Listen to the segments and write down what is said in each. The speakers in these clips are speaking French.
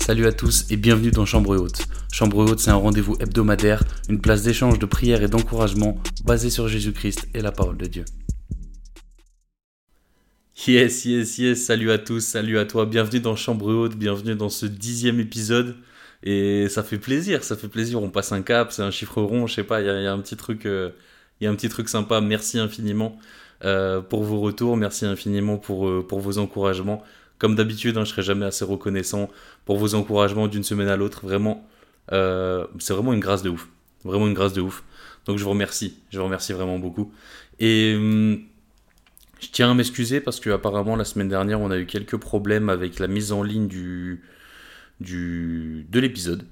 Salut à tous et bienvenue dans Chambre Haute. Chambre Haute, c'est un rendez-vous hebdomadaire, une place d'échange, de prière et d'encouragement basé sur Jésus-Christ et la parole de Dieu. Yes, yes, yes, salut à tous, salut à toi, bienvenue dans Chambre Haute, bienvenue dans ce dixième épisode. Et ça fait plaisir, ça fait plaisir, on passe un cap, c'est un chiffre rond, je sais pas, il y, a un petit truc... Euh, il y a un petit truc sympa. Merci infiniment euh, pour vos retours. Merci infiniment pour, euh, pour vos encouragements. Comme d'habitude, hein, je serai jamais assez reconnaissant pour vos encouragements d'une semaine à l'autre. Vraiment, euh, c'est vraiment une grâce de ouf. Vraiment une grâce de ouf. Donc je vous remercie. Je vous remercie vraiment beaucoup. Et hum, je tiens à m'excuser parce que apparemment la semaine dernière, on a eu quelques problèmes avec la mise en ligne du, de l'épisode.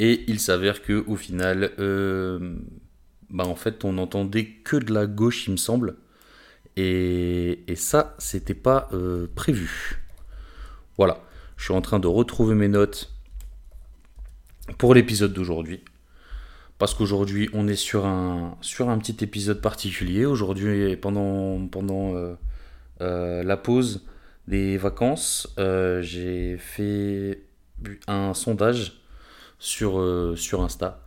Et il s'avère que au final, bah en fait on n'entendait que de la gauche il me semble. Et, et ça c'était pas euh, prévu. Voilà, je suis en train de retrouver mes notes pour l'épisode d'aujourd'hui. Parce qu'aujourd'hui on est sur un, petit épisode particulier. Aujourd'hui pendant, euh, euh, la pause des vacances, j'ai fait un sondage sur, Insta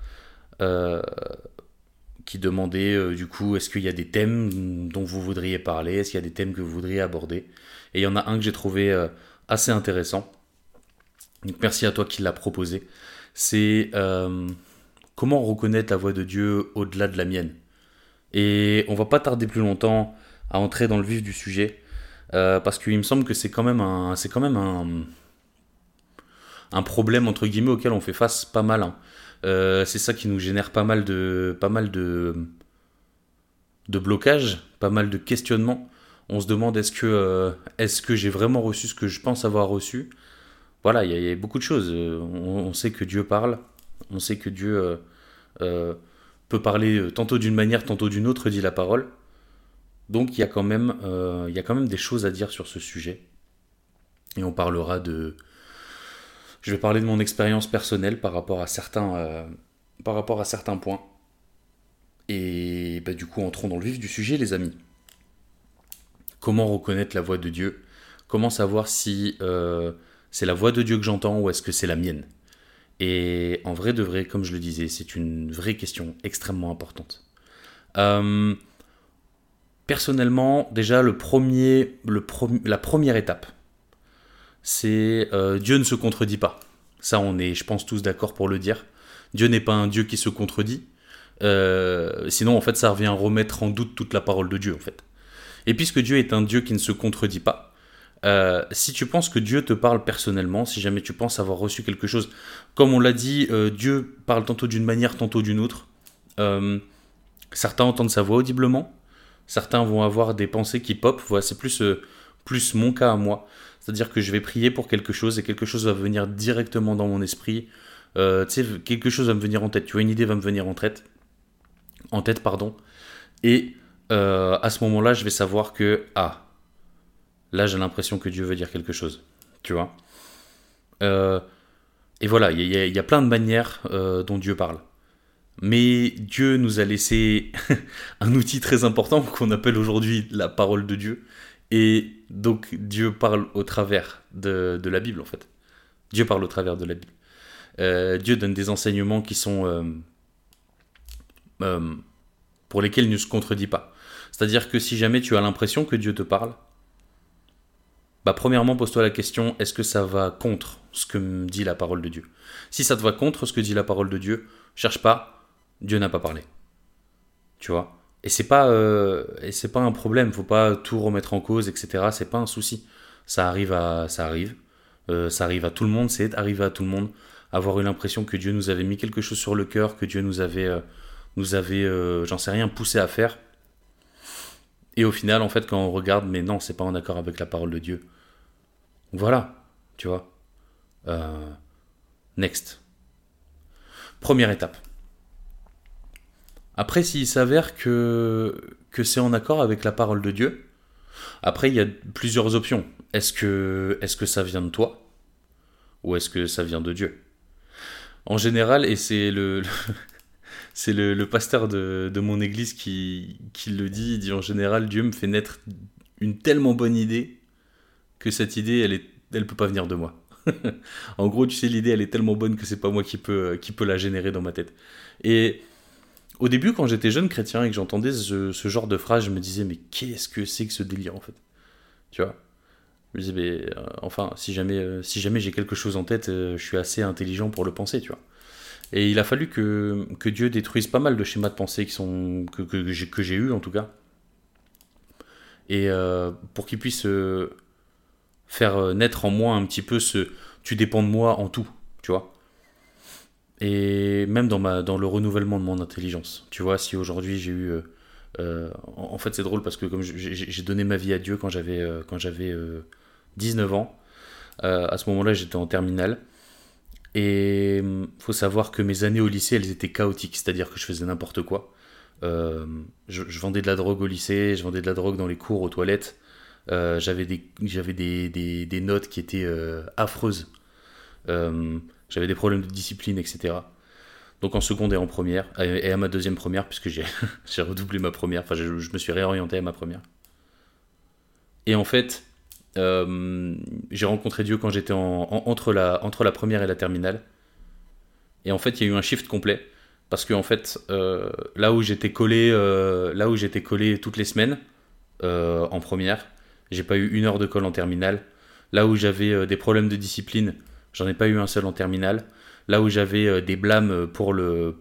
qui demandait euh, du coup est-ce qu'il y a des thèmes dont vous voudriez parler, est-ce qu'il y a des thèmes que vous voudriez aborder? Et il y en a un que j'ai trouvé euh, assez intéressant. Merci à toi qui l'a proposé. C'est euh, comment reconnaître la voix de Dieu au-delà de la mienne? Et on va pas tarder plus longtemps à entrer dans le vif du sujet parce qu'il me semble que c'est quand même un, c'est quand même un, un problème entre guillemets auquel on fait face pas mal. Hein. Euh, c'est ça qui nous génère pas mal de, pas mal de, de blocages, pas mal de questionnements. On se demande est-ce que, euh, est-ce que j'ai vraiment reçu ce que je pense avoir reçu? Voilà, il y, a beaucoup de choses. Euh, on, sait que Dieu parle, on sait que Dieu peut parler tantôt d'une manière, tantôt d'une autre, dit la parole. Donc il y, a quand même, des choses à dire sur ce sujet. Et on parlera de, je vais parler de mon expérience personnelle par rapport à certains, euh, par rapport à certains points. Et bah, du coup, entrons dans le vif du sujet, les amis. Comment reconnaître la voix de Dieu Comment savoir si euh, c'est la voix de Dieu que j'entends ou est-ce que c'est la mienne Et en vrai de vrai, comme je le disais, c'est une vraie question extrêmement importante. Euh, personnellement, déjà, le premier, la première étape, c'est euh, Dieu ne se contredit pas. Ça, on est, je pense, tous d'accord pour le dire. Dieu n'est pas un Dieu qui se contredit. Sinon, en fait, ça revient à remettre en doute toute la parole de Dieu, en fait. Et puisque Dieu est un Dieu qui ne se contredit pas, euh, si tu penses que Dieu te parle personnellement, si jamais tu penses avoir reçu quelque chose, comme on l'a dit, Dieu parle tantôt d'une manière, tantôt d'une autre. certains entendent sa voix audiblement, certains vont avoir des pensées qui pop. Voilà, c'est plus, plus mon cas à moi. C'est-à-dire que je vais prier pour quelque chose et quelque chose va venir directement dans mon esprit. Euh, tu sais, quelque chose va me venir en tête. Tu vois, une idée va me venir en tête. En tête, pardon. Et euh, à ce moment-là, je vais savoir que, ah, là j'ai l'impression que Dieu veut dire quelque chose. Tu vois euh, Et voilà, il y, a plein de manières dont Dieu parle. Mais Dieu nous a laissé un outil très important qu'on appelle aujourd'hui la parole de Dieu. Et donc Dieu parle au travers de, la Bible en fait. Dieu parle au travers de la Bible. Euh, Dieu donne des enseignements qui sont euh, euh, pour lesquels il ne se contredit pas. C'est-à-dire que si jamais tu as l'impression que Dieu te parle, bah premièrement pose-toi la question est-ce que ça va contre ce que me dit la parole de Dieu? Si ça te va contre ce que dit la parole de Dieu, cherche pas, Dieu n'a pas parlé. Tu vois? Et c'est pas euh, pas un problème, faut pas tout remettre en cause, etc. C'est pas un souci. Ça arrive à ça arrive, euh, ça arrive à tout le monde, c'est arrivé à tout le monde. Avoir eu l'impression que Dieu nous avait mis quelque chose sur le cœur, que Dieu nous avait euh, nous avait, j'en sais rien, poussé à faire. Et au final, en fait, quand on regarde, mais non, c'est pas en accord avec la parole de Dieu. Voilà, tu vois. next. Première étape. Après, s'il s'avère que, que c'est en accord avec la parole de Dieu, après, il y a plusieurs options. Est-ce que, est que ça vient de toi Ou est-ce que ça vient de Dieu? En général, et c'est le, c'est le, pasteur de, mon église qui, le dit, il dit en général, Dieu me fait naître une tellement bonne idée que cette idée, elle ne elle peut pas venir de moi. en gros, tu sais, l'idée, elle est tellement bonne que c'est pas moi qui peux, qui peut la générer dans ma tête. Et au début, quand j'étais jeune chrétien et que j'entendais ce, genre de phrase, je me disais, mais qu'est-ce que c'est que ce délire, en fait? Tu vois? Je me disais, mais euh, enfin, si jamais, euh, si jamais j'ai quelque chose en tête, euh, je suis assez intelligent pour le penser, tu vois. Et il a fallu que, que Dieu détruise pas mal de schémas de pensée qui sont, que, que, que j'ai eu, en tout cas. Et pour qu'il puisse faire naître en moi un petit peu ce tu dépends de moi en tout, tu vois et même dans, ma, dans le renouvellement de mon intelligence. Tu vois, si aujourd'hui j'ai eu... Euh, euh, en fait, c'est drôle parce que comme j'ai donné ma vie à Dieu quand j'avais euh, j'avais 19 ans, à ce moment-là, j'étais en terminale. Et il faut savoir que mes années au lycée, elles étaient chaotiques, c'est-à-dire que je faisais n'importe quoi. Je, je, vendais de la drogue au lycée, je vendais de la drogue dans les cours, aux toilettes. j'avais des, notes qui étaient affreuses. J'avais des problèmes de discipline, etc. Donc en seconde et en première, et à ma deuxième première, puisque j'ai redoublé ma première, enfin je, me suis réorienté à ma première. Et en fait, euh, j'ai rencontré Dieu quand j'étais entre, la, première et la terminale. Et en fait, il y a eu un shift complet. Parce que fait, euh, là où j'étais collé, euh, collé toutes les semaines en première, j'ai pas eu une heure de colle en terminale. Là où j'avais des problèmes de discipline, J'en ai pas eu un seul en terminale. Là où j'avais des blâmes pour le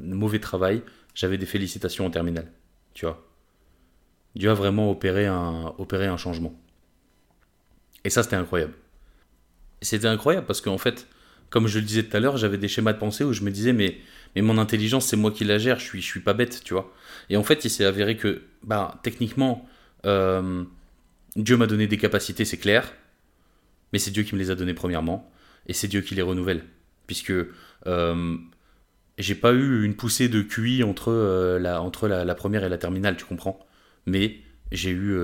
mauvais travail, j'avais des félicitations en terminale. Tu vois? Dieu a vraiment opéré un changement. Et ça, c'était incroyable. C'était incroyable parce qu'en fait, comme je le disais tout à l'heure, j'avais des schémas de pensée où je me disais, mais, mais mon intelligence, c'est moi qui la gère, je suis, je suis pas bête, tu vois. Et en fait, il s'est avéré que, bah, techniquement, euh, Dieu m'a donné des capacités, c'est clair, mais c'est Dieu qui me les a données premièrement et c'est Dieu qui les renouvelle. Puisque euh, j'ai pas eu une poussée de QI entre, euh, la, entre la, première et la terminale, tu comprends Mais j'ai eu.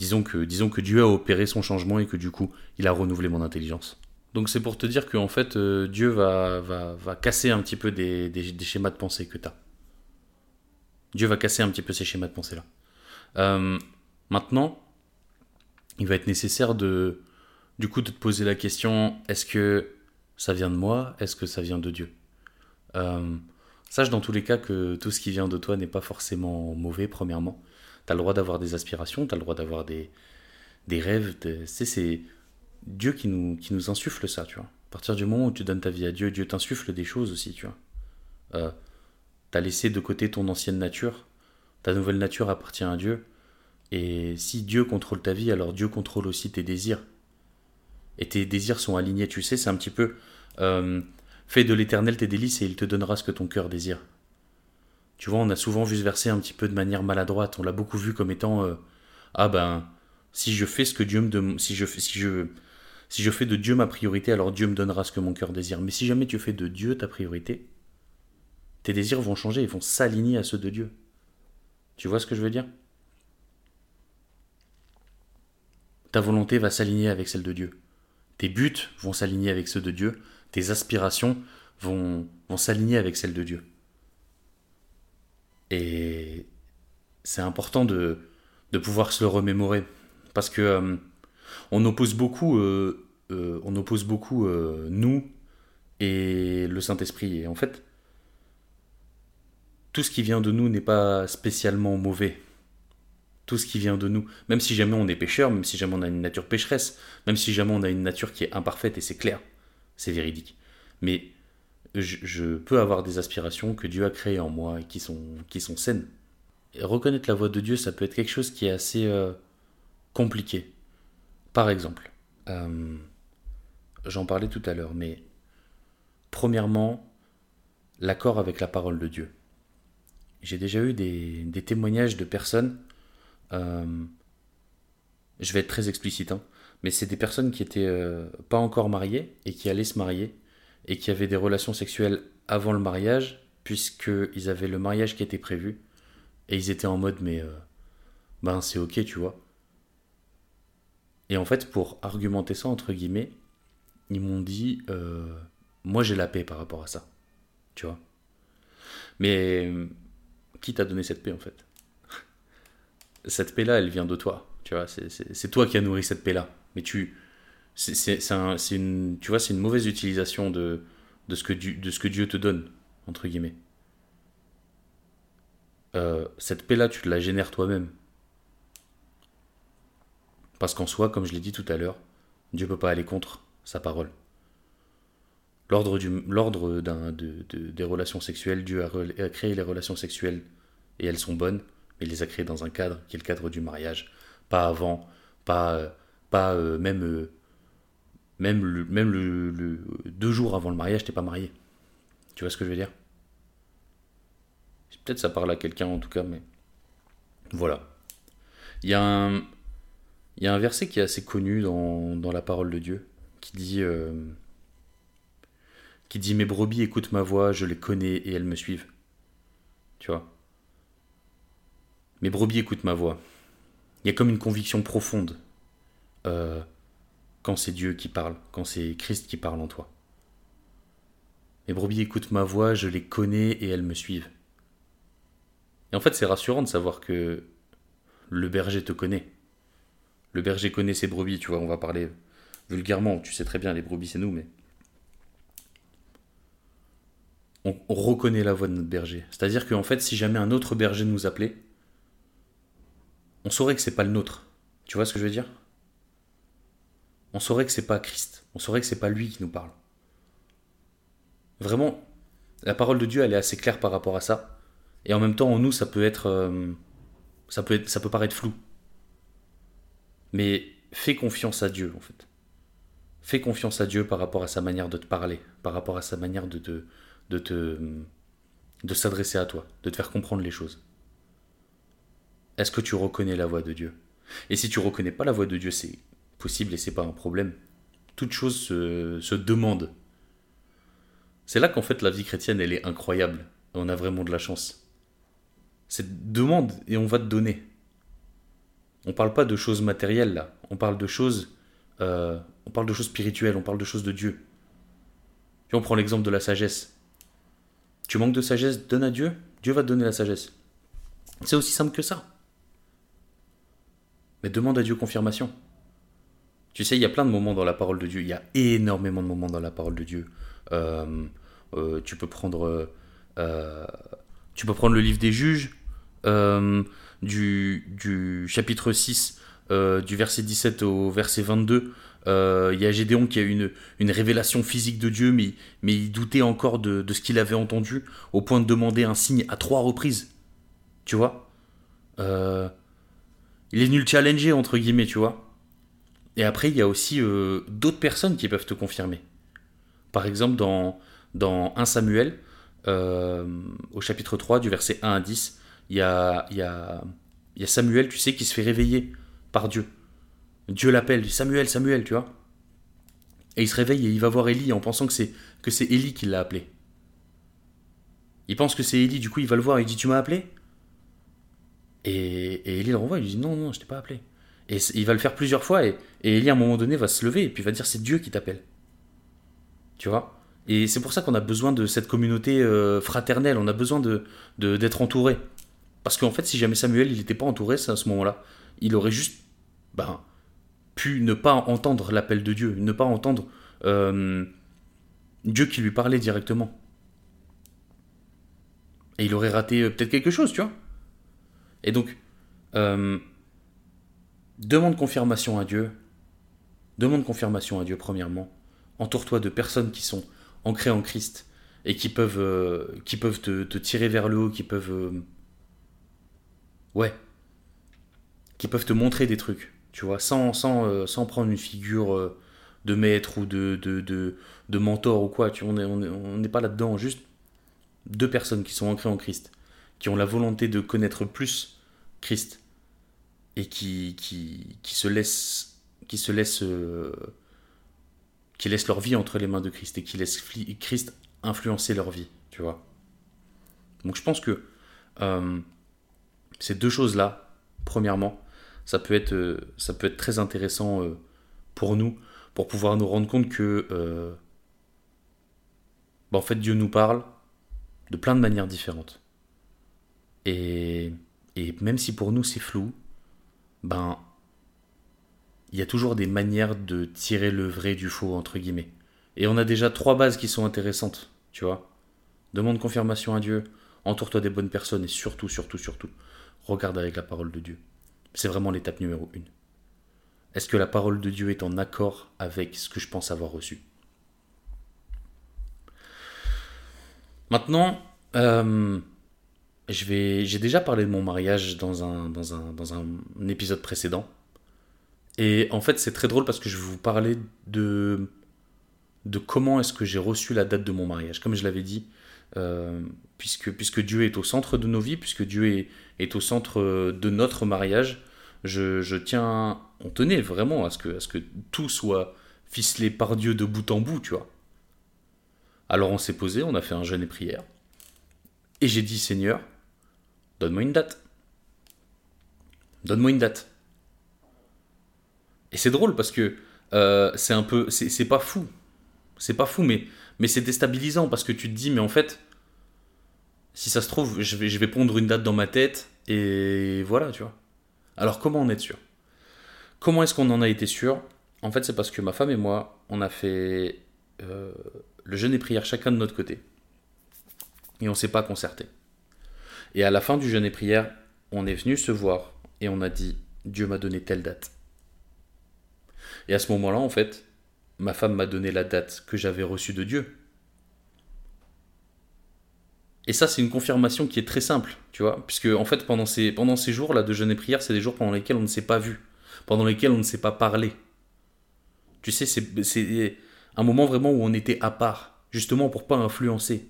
Euh, disons, que, disons que Dieu a opéré son changement et que du coup, il a renouvelé mon intelligence. Donc c'est pour te dire qu'en fait, Dieu va, va, va, casser un petit peu des, des, schémas de pensée que tu as. Dieu va casser un petit peu ces schémas de pensée-là. maintenant, il va être nécessaire de, du coup de te poser la question, est-ce que ça vient de moi? Est-ce que ça vient de Dieu? Euh, Sache dans tous les cas que tout ce qui vient de toi n'est pas forcément mauvais, premièrement. Tu as le droit d'avoir des aspirations, tu as le droit d'avoir des, des rêves. C'est Dieu qui nous, qui nous insuffle ça, tu vois. À partir du moment où tu donnes ta vie à Dieu, Dieu t'insuffle des choses aussi, tu vois. Euh, tu as laissé de côté ton ancienne nature, ta nouvelle nature appartient à Dieu. Et si Dieu contrôle ta vie, alors Dieu contrôle aussi tes désirs et tes désirs sont alignés, tu sais, c'est un petit peu euh, fais de l'éternel tes délices et il te donnera ce que ton cœur désire. Tu vois, on a souvent vu ce verset un petit peu de manière maladroite, on l'a beaucoup vu comme étant euh, ah ben si je fais ce que Dieu me demande, si je fais si je si je fais de Dieu ma priorité, alors Dieu me donnera ce que mon cœur désire. Mais si jamais tu fais de Dieu ta priorité, tes désirs vont changer, ils vont s'aligner à ceux de Dieu. Tu vois ce que je veux dire? Ta volonté va s'aligner avec celle de Dieu tes buts vont s'aligner avec ceux de Dieu, tes aspirations vont, vont s'aligner avec celles de Dieu. Et c'est important de, de pouvoir se le remémorer, parce que euh, on oppose beaucoup, euh, euh, on oppose beaucoup nous et le Saint-Esprit. Et en fait, tout ce qui vient de nous n'est pas spécialement mauvais tout ce qui vient de nous. Même si jamais on est pécheur, même si jamais on a une nature pécheresse, même si jamais on a une nature qui est imparfaite, et c'est clair, c'est véridique. Mais je, peux avoir des aspirations que Dieu a créées en moi et qui sont, qui sont saines. Reconnaître la voix de Dieu, ça peut être quelque chose qui est assez euh, compliqué. Par exemple, euh, j'en parlais tout à l'heure, mais premièrement, l'accord avec la parole de Dieu. J'ai déjà eu des, témoignages de personnes euh, je vais être très explicite, hein, mais c'est des personnes qui étaient euh, pas encore mariées et qui allaient se marier et qui avaient des relations sexuelles avant le mariage, puisqu'ils avaient le mariage qui était prévu et ils étaient en mode mais euh, ben c'est ok, tu vois. Et en fait, pour argumenter ça, entre guillemets, ils m'ont dit moi j'ai la paix par rapport à ça, tu vois. Mais qui t'a donné cette paix en fait? Cette paix-là, elle vient de toi. Tu vois, c'est toi qui as nourri cette paix-là. Mais tu, c'est un, une, mauvaise utilisation de, ce que Dieu, te donne, entre guillemets. Euh, cette paix-là, tu te la génères toi-même. Parce qu'en soi, comme je l'ai dit tout à l'heure, Dieu ne peut pas aller contre sa parole. L'ordre de, de, des relations sexuelles, Dieu a, créé les relations sexuelles et elles sont bonnes, mais il les a créées dans un cadre qui est le cadre du mariage. Pas avant, pas, euh, euh, même même, le, même le, deux jours avant le mariage, t'es pas marié. Tu vois ce que je veux dire? Peut-être ça parle à quelqu'un en tout cas, mais voilà. Il y, a un, il y a un verset qui est assez connu dans, dans la parole de Dieu qui dit, euh, qui dit Mes brebis écoutent ma voix, je les connais et elles me suivent. Tu vois? Mes brebis écoutent ma voix. Il y a comme une conviction profonde. Euh, quand c'est Dieu qui parle, quand c'est Christ qui parle en toi. Mes brebis écoutent ma voix, je les connais et elles me suivent. Et en fait, c'est rassurant de savoir que le berger te connaît. Le berger connaît ses brebis, tu vois, on va parler vulgairement, tu sais très bien, les brebis c'est nous, mais. On, reconnaît la voix de notre berger. C'est-à-dire qu'en fait, si jamais un autre berger nous appelait, on saurait que c'est pas le nôtre. Tu vois ce que je veux dire? On saurait que c'est pas Christ, on saurait que c'est pas lui qui nous parle. Vraiment, la parole de Dieu, elle est assez claire par rapport à ça. Et en même temps, en nous, ça peut être, euh, ça peut être, ça peut paraître flou. Mais fais confiance à Dieu, en fait. Fais confiance à Dieu par rapport à sa manière de te parler, par rapport à sa manière de te, de te, de s'adresser à toi, de te faire comprendre les choses. Est-ce que tu reconnais la voix de Dieu? Et si tu reconnais pas la voix de Dieu, c'est possible et c'est pas un problème. Toute chose se, se demande. C'est là qu'en fait la vie chrétienne elle est incroyable. On a vraiment de la chance. C'est demande et on va te donner. On parle pas de choses matérielles là. On parle de choses, euh, on parle de choses spirituelles. On parle de choses de Dieu. Et on prend l'exemple de la sagesse. Tu manques de sagesse, donne à Dieu. Dieu va te donner la sagesse. C'est aussi simple que ça. Mais demande à Dieu confirmation. Tu sais, il y a plein de moments dans la parole de Dieu. Il y a énormément de moments dans la parole de Dieu. Euh, euh, tu peux prendre, euh, tu peux prendre le livre des Juges du, chapitre 6, du verset 17 au verset 22. Il y a Gédéon qui a eu une, une révélation physique de Dieu, mais, mais il doutait encore de, de ce qu'il avait entendu, au point de demander un signe à trois reprises. Tu vois? Il est venu le challenger, entre guillemets, tu vois. Et après, il y a aussi euh, d'autres personnes qui peuvent te confirmer. Par exemple, dans, dans 1 Samuel, euh, au chapitre 3, du verset 1 à 10, il y a, y, a, Samuel, tu sais, qui se fait réveiller par Dieu. Dieu l'appelle, Samuel, Samuel, tu vois. Et il se réveille et il va voir Élie en pensant que c'est que c'est Élie qui l'a appelé. Il pense que c'est Élie, du coup il va le voir, il dit Tu m'as appelé? Et, et Élie le renvoie, il lui dit Non, non, je t'ai pas appelé. Et il va le faire plusieurs fois, et, et Élie, à un moment donné, va se lever, et puis va dire c'est Dieu qui t'appelle. Tu vois? Et c'est pour ça qu'on a besoin de cette communauté euh, fraternelle, on a besoin de d'être entouré. Parce qu'en fait, si jamais Samuel, il n'était pas entouré à ce moment-là, il aurait juste ben, pu ne pas entendre l'appel de Dieu, ne pas entendre euh, Dieu qui lui parlait directement. Et il aurait raté euh, peut-être quelque chose, tu vois? Et donc, Demande confirmation à Dieu. Demande confirmation à Dieu, premièrement. Entoure-toi de personnes qui sont ancrées en Christ et qui peuvent, euh, qui peuvent te, tirer vers le haut, qui peuvent. Euh, ouais. Qui peuvent te montrer des trucs, tu vois, sans, sans, euh, sans prendre une figure de maître ou de, de, de, mentor ou quoi. Tu, on n'est on pas là-dedans. Juste deux personnes qui sont ancrées en Christ, qui ont la volonté de connaître plus Christ et qui, qui, qui se laissent, qui se laissent, euh, qui laissent leur vie entre les mains de Christ et qui laissent Christ influencer leur vie, tu vois. Donc je pense que euh, ces deux choses-là, premièrement, ça peut être, euh, ça peut être très intéressant pour nous, pour pouvoir nous rendre compte que, bah, en fait, Dieu nous parle de plein de manières différentes. Et, et même si pour nous c'est flou, ben, il y a toujours des manières de tirer le vrai du faux, entre guillemets. Et on a déjà trois bases qui sont intéressantes, tu vois. Demande confirmation à Dieu, entoure-toi des bonnes personnes et surtout, surtout, surtout, regarde avec la parole de Dieu. C'est vraiment l'étape numéro une. Est-ce que la parole de Dieu est en accord avec ce que je pense avoir reçu? Maintenant, euh, je vais, j'ai déjà parlé de mon mariage dans un, dans un, dans un épisode précédent. Et en fait, c'est très drôle parce que je vais vous parler de, de comment est-ce que j'ai reçu la date de mon mariage. Comme je l'avais dit, euh, puisque, puisque Dieu est au centre de nos vies, puisque Dieu est, est au centre de notre mariage, je, je, tiens, on tenait vraiment à ce, que, à ce que tout soit ficelé par Dieu de bout en bout, tu vois. Alors on s'est posé, on a fait un jeûne et prière. Et j'ai dit, Seigneur, donne-moi une date. Donne-moi une date. Et c'est drôle parce que euh, c'est un peu. C'est pas fou. C'est pas fou, mais, c'est déstabilisant parce que tu te dis, mais en fait, si ça se trouve, je vais, je vais pondre une date dans ma tête et voilà, tu vois. Alors comment en être sûr? Comment est-ce qu'on en a été sûr? En fait, c'est parce que ma femme et moi, on a fait euh, le jeûne et prière chacun de notre côté. Et on s'est pas concerté. Et à la fin du jeûne et prière, on est venu se voir et on a dit Dieu m'a donné telle date. Et à ce moment-là, en fait, ma femme m'a donné la date que j'avais reçue de Dieu. Et ça, c'est une confirmation qui est très simple, tu vois, puisque en fait, pendant ces, jours-là de jeûne et prière, c'est des jours pendant lesquels on ne s'est pas vu, pendant lesquels on ne s'est pas parlé. Tu sais, c'est un moment vraiment où on était à part, justement pour pas influencer.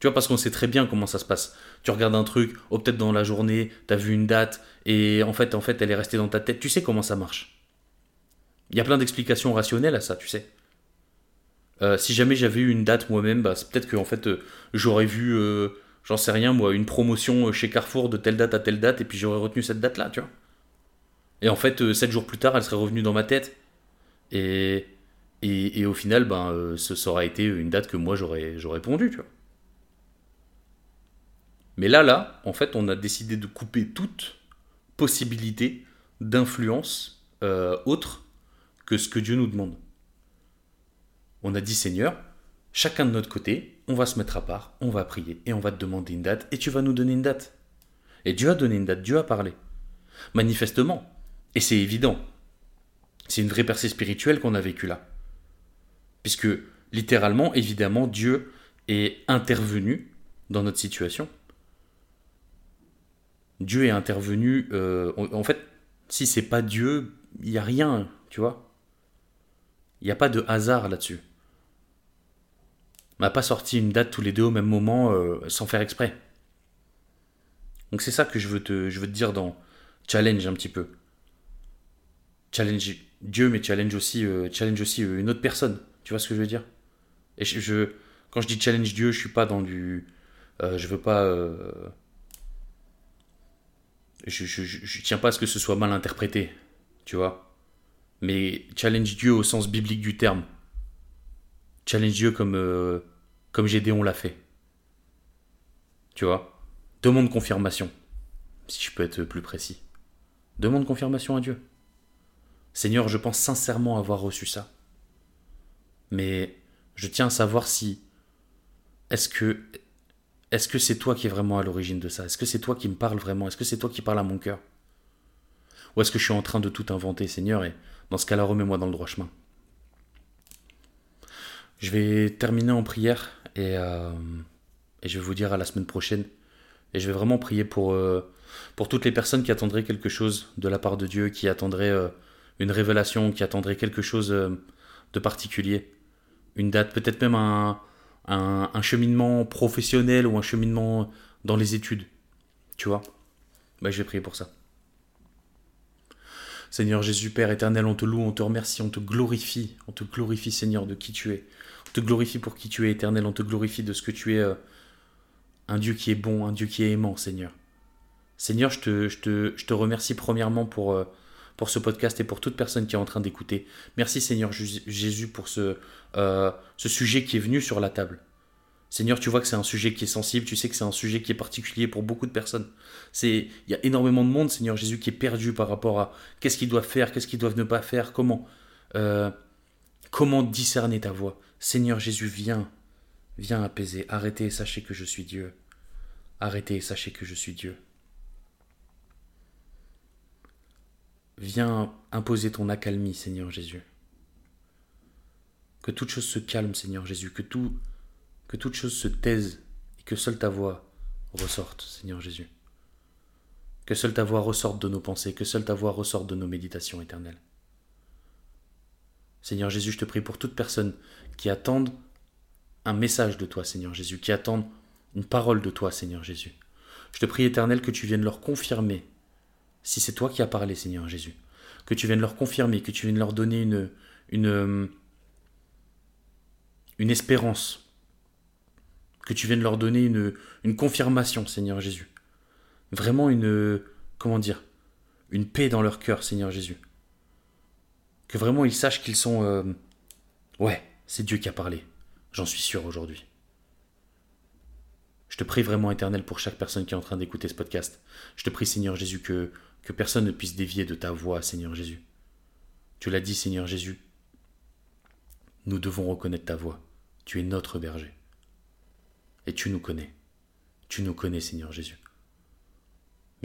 Tu vois, parce qu'on sait très bien comment ça se passe. Tu regardes un truc, oh, peut-être dans la journée, tu as vu une date, et en fait, en fait, elle est restée dans ta tête. Tu sais comment ça marche. Il y a plein d'explications rationnelles à ça, tu sais. Euh, si jamais j'avais eu une date moi-même, bah, c'est peut-être que en fait, euh, j'aurais vu, euh, j'en sais rien moi, une promotion chez Carrefour de telle date à telle date, et puis j'aurais retenu cette date-là, tu vois. Et en fait, sept jours plus tard, elle serait revenue dans ma tête. Et, et, au final, ben, ce, ça aurait été une date que moi j'aurais, j'aurais tu vois. Mais là, là, en fait, on a décidé de couper toute possibilité d'influence autre que ce que Dieu nous demande. On a dit Seigneur, chacun de notre côté, on va se mettre à part, on va prier et on va te demander une date et tu vas nous donner une date. Et Dieu a donné une date, Dieu a parlé. Manifestement. Et c'est évident. C'est une vraie percée spirituelle qu'on a vécue là. Puisque littéralement, évidemment, Dieu est intervenu dans notre situation. Dieu est intervenu. Euh, en fait, si c'est pas Dieu, il n'y a rien, tu vois. Il n'y a pas de hasard là-dessus. On n'a pas sorti une date tous les deux au même moment euh, sans faire exprès. Donc c'est ça que je veux, te, dire dans challenge un petit peu. Challenge Dieu, mais challenge aussi, euh, challenge aussi une autre personne. Tu vois ce que je veux dire? Et je, quand je dis challenge Dieu, je suis pas dans du, je veux pas, je, je, je tiens pas à ce que ce soit mal interprété. Tu vois mais challenge Dieu au sens biblique du terme. Challenge Dieu comme, euh, comme Gédéon l'a fait. Tu vois Demande confirmation, si je peux être plus précis. Demande confirmation à Dieu. Seigneur, je pense sincèrement avoir reçu ça. Mais je tiens à savoir si est-ce que est-ce que c'est toi qui es vraiment à l'origine de ça? Est-ce que c'est toi qui me parles vraiment? Est-ce que c'est toi qui parles à mon cœur? Ou est-ce que je suis en train de tout inventer, Seigneur, et dans ce cas-là, remets-moi dans le droit chemin? Je vais terminer en prière et, euh, et, je vais vous dire à la semaine prochaine. Et je vais vraiment prier pour, euh, pour toutes les personnes qui attendraient quelque chose de la part de Dieu, qui attendraient euh, une révélation, qui attendraient quelque chose de particulier. Une date, peut-être même un, un, cheminement professionnel ou un cheminement dans les études. Tu vois? Bah, Je vais prier pour ça. Seigneur Jésus, Père éternel, on te loue, on te remercie, on te glorifie, on te glorifie, Seigneur, de qui tu es. On te glorifie pour qui tu es, éternel, on te glorifie de ce que tu es, euh, un Dieu qui est bon, un Dieu qui est aimant, Seigneur. Seigneur, je te remercie premièrement pour, euh, pour ce podcast et pour toute personne qui est en train d'écouter. Merci, Seigneur Jésus, pour ce, euh, ce sujet qui est venu sur la table. Seigneur, tu vois que c'est un sujet qui est sensible, tu sais que c'est un sujet qui est particulier pour beaucoup de personnes. C'est, il y a énormément de monde, Seigneur Jésus, qui est perdu par rapport à qu'est-ce qu'ils doivent faire, qu'est-ce qu'ils doivent ne pas faire, comment, euh, comment discerner ta voix. Seigneur Jésus, viens, viens apaiser. Arrêtez et sachez que je suis Dieu. Arrêtez et sachez que je suis Dieu. Viens imposer ton accalmie, Seigneur Jésus. Que toute chose se calme, Seigneur Jésus, que tout que toute chose se taise et que seule ta voix ressorte, Seigneur Jésus. Que seule ta voix ressorte de nos pensées, que seule ta voix ressorte de nos méditations éternelles. Seigneur Jésus, je te prie pour toute personne qui attendent un message de toi, Seigneur Jésus, qui attendent une parole de toi, Seigneur Jésus. Je te prie, Éternel, que tu viennes leur confirmer, si c'est toi qui as parlé, Seigneur Jésus, que tu viennes leur confirmer, que tu viennes leur donner une, une, une espérance, que tu viennes leur donner une, une confirmation, Seigneur Jésus. Vraiment une, comment dire, une paix dans leur cœur, Seigneur Jésus. Que vraiment ils sachent qu'ils sont... Euh, ouais, c'est Dieu qui a parlé. J'en suis sûr aujourd'hui. Je te prie vraiment, éternel, pour chaque personne qui est en train d'écouter ce podcast. Je te prie, Seigneur Jésus, que, que personne ne puisse dévier de ta voix, Seigneur Jésus. Tu l'as dit, Seigneur Jésus. Nous devons reconnaître ta voix. Tu es notre berger. Et tu nous connais. Tu nous connais, Seigneur Jésus.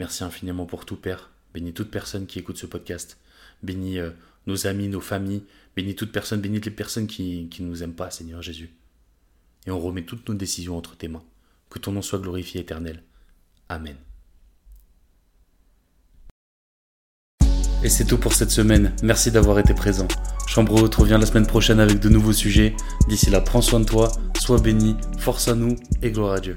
Merci infiniment pour tout, Père. Bénis toute personne qui écoute ce podcast. Bénis euh, nos amis, nos familles. Bénis toute personne, bénis les personnes qui ne nous aiment pas, Seigneur Jésus. Et on remet toutes nos décisions entre tes mains. Que ton nom soit glorifié éternel. Amen. Et c'est tout pour cette semaine. Merci d'avoir été présent. Chambreau te revient la semaine prochaine avec de nouveaux sujets. D'ici là, prends soin de toi, sois béni, force à nous et gloire à Dieu.